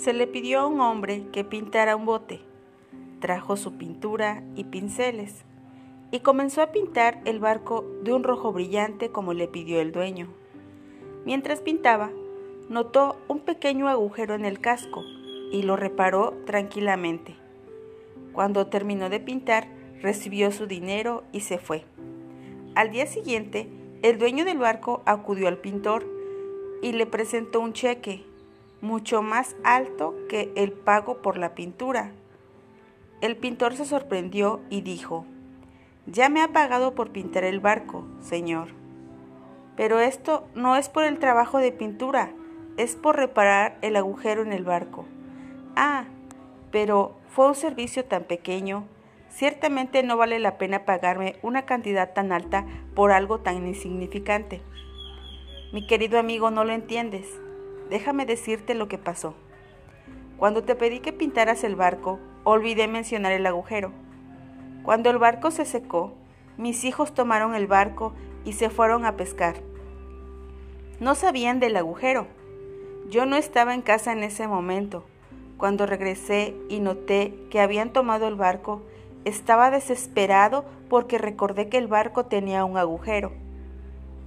se le pidió a un hombre que pintara un bote. Trajo su pintura y pinceles y comenzó a pintar el barco de un rojo brillante como le pidió el dueño. Mientras pintaba, notó un pequeño agujero en el casco y lo reparó tranquilamente. Cuando terminó de pintar, recibió su dinero y se fue. Al día siguiente, el dueño del barco acudió al pintor y le presentó un cheque mucho más alto que el pago por la pintura. El pintor se sorprendió y dijo, Ya me ha pagado por pintar el barco, señor. Pero esto no es por el trabajo de pintura, es por reparar el agujero en el barco. Ah, pero fue un servicio tan pequeño. Ciertamente no vale la pena pagarme una cantidad tan alta por algo tan insignificante. Mi querido amigo, no lo entiendes. Déjame decirte lo que pasó. Cuando te pedí que pintaras el barco, olvidé mencionar el agujero. Cuando el barco se secó, mis hijos tomaron el barco y se fueron a pescar. No sabían del agujero. Yo no estaba en casa en ese momento. Cuando regresé y noté que habían tomado el barco, estaba desesperado porque recordé que el barco tenía un agujero.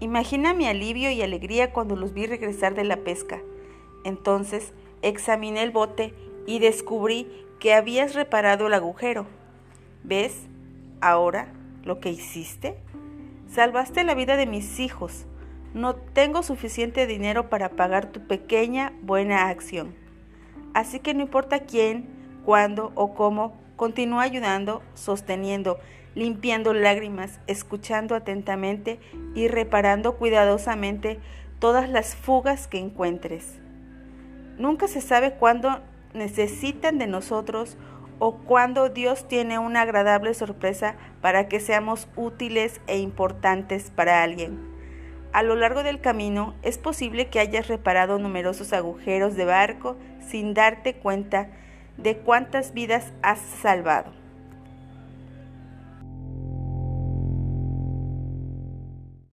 Imagina mi alivio y alegría cuando los vi regresar de la pesca. Entonces examiné el bote y descubrí que habías reparado el agujero. ¿Ves ahora lo que hiciste? Salvaste la vida de mis hijos. No tengo suficiente dinero para pagar tu pequeña buena acción. Así que no importa quién, cuándo o cómo, continúa ayudando, sosteniendo, limpiando lágrimas, escuchando atentamente y reparando cuidadosamente todas las fugas que encuentres. Nunca se sabe cuándo necesitan de nosotros o cuándo Dios tiene una agradable sorpresa para que seamos útiles e importantes para alguien. A lo largo del camino es posible que hayas reparado numerosos agujeros de barco sin darte cuenta de cuántas vidas has salvado.